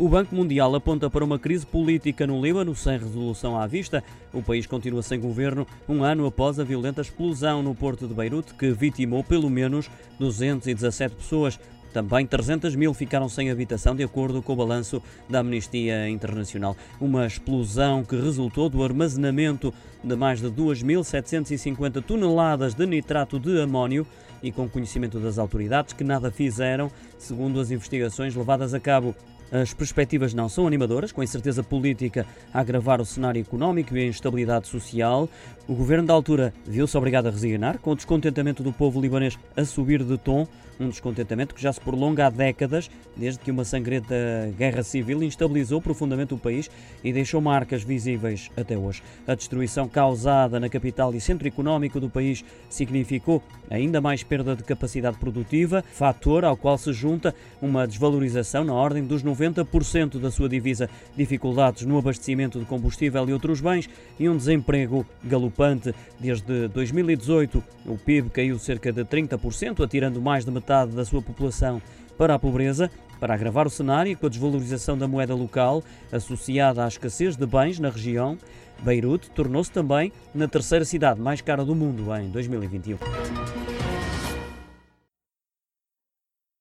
O Banco Mundial aponta para uma crise política no Líbano sem resolução à vista. O país continua sem governo um ano após a violenta explosão no porto de Beirute, que vitimou pelo menos 217 pessoas. Também 300 mil ficaram sem habitação, de acordo com o balanço da Amnistia Internacional. Uma explosão que resultou do armazenamento de mais de 2.750 toneladas de nitrato de amónio e com conhecimento das autoridades que nada fizeram, segundo as investigações levadas a cabo. As perspectivas não são animadoras, com a incerteza política a agravar o cenário económico e a instabilidade social. O governo da altura viu-se obrigado a resignar, com o descontentamento do povo libanês a subir de tom, um descontentamento que já se prolonga há décadas, desde que uma sangrenta guerra civil instabilizou profundamente o país e deixou marcas visíveis até hoje. A destruição causada na capital e centro económico do país significou ainda mais perda de capacidade produtiva, fator ao qual se junta uma desvalorização na ordem dos 90 90% da sua divisa, dificuldades no abastecimento de combustível e outros bens e um desemprego galopante. Desde 2018, o PIB caiu cerca de 30%, atirando mais de metade da sua população para a pobreza. Para agravar o cenário, com a desvalorização da moeda local associada à escassez de bens na região, Beirute tornou-se também na terceira cidade mais cara do mundo em 2021.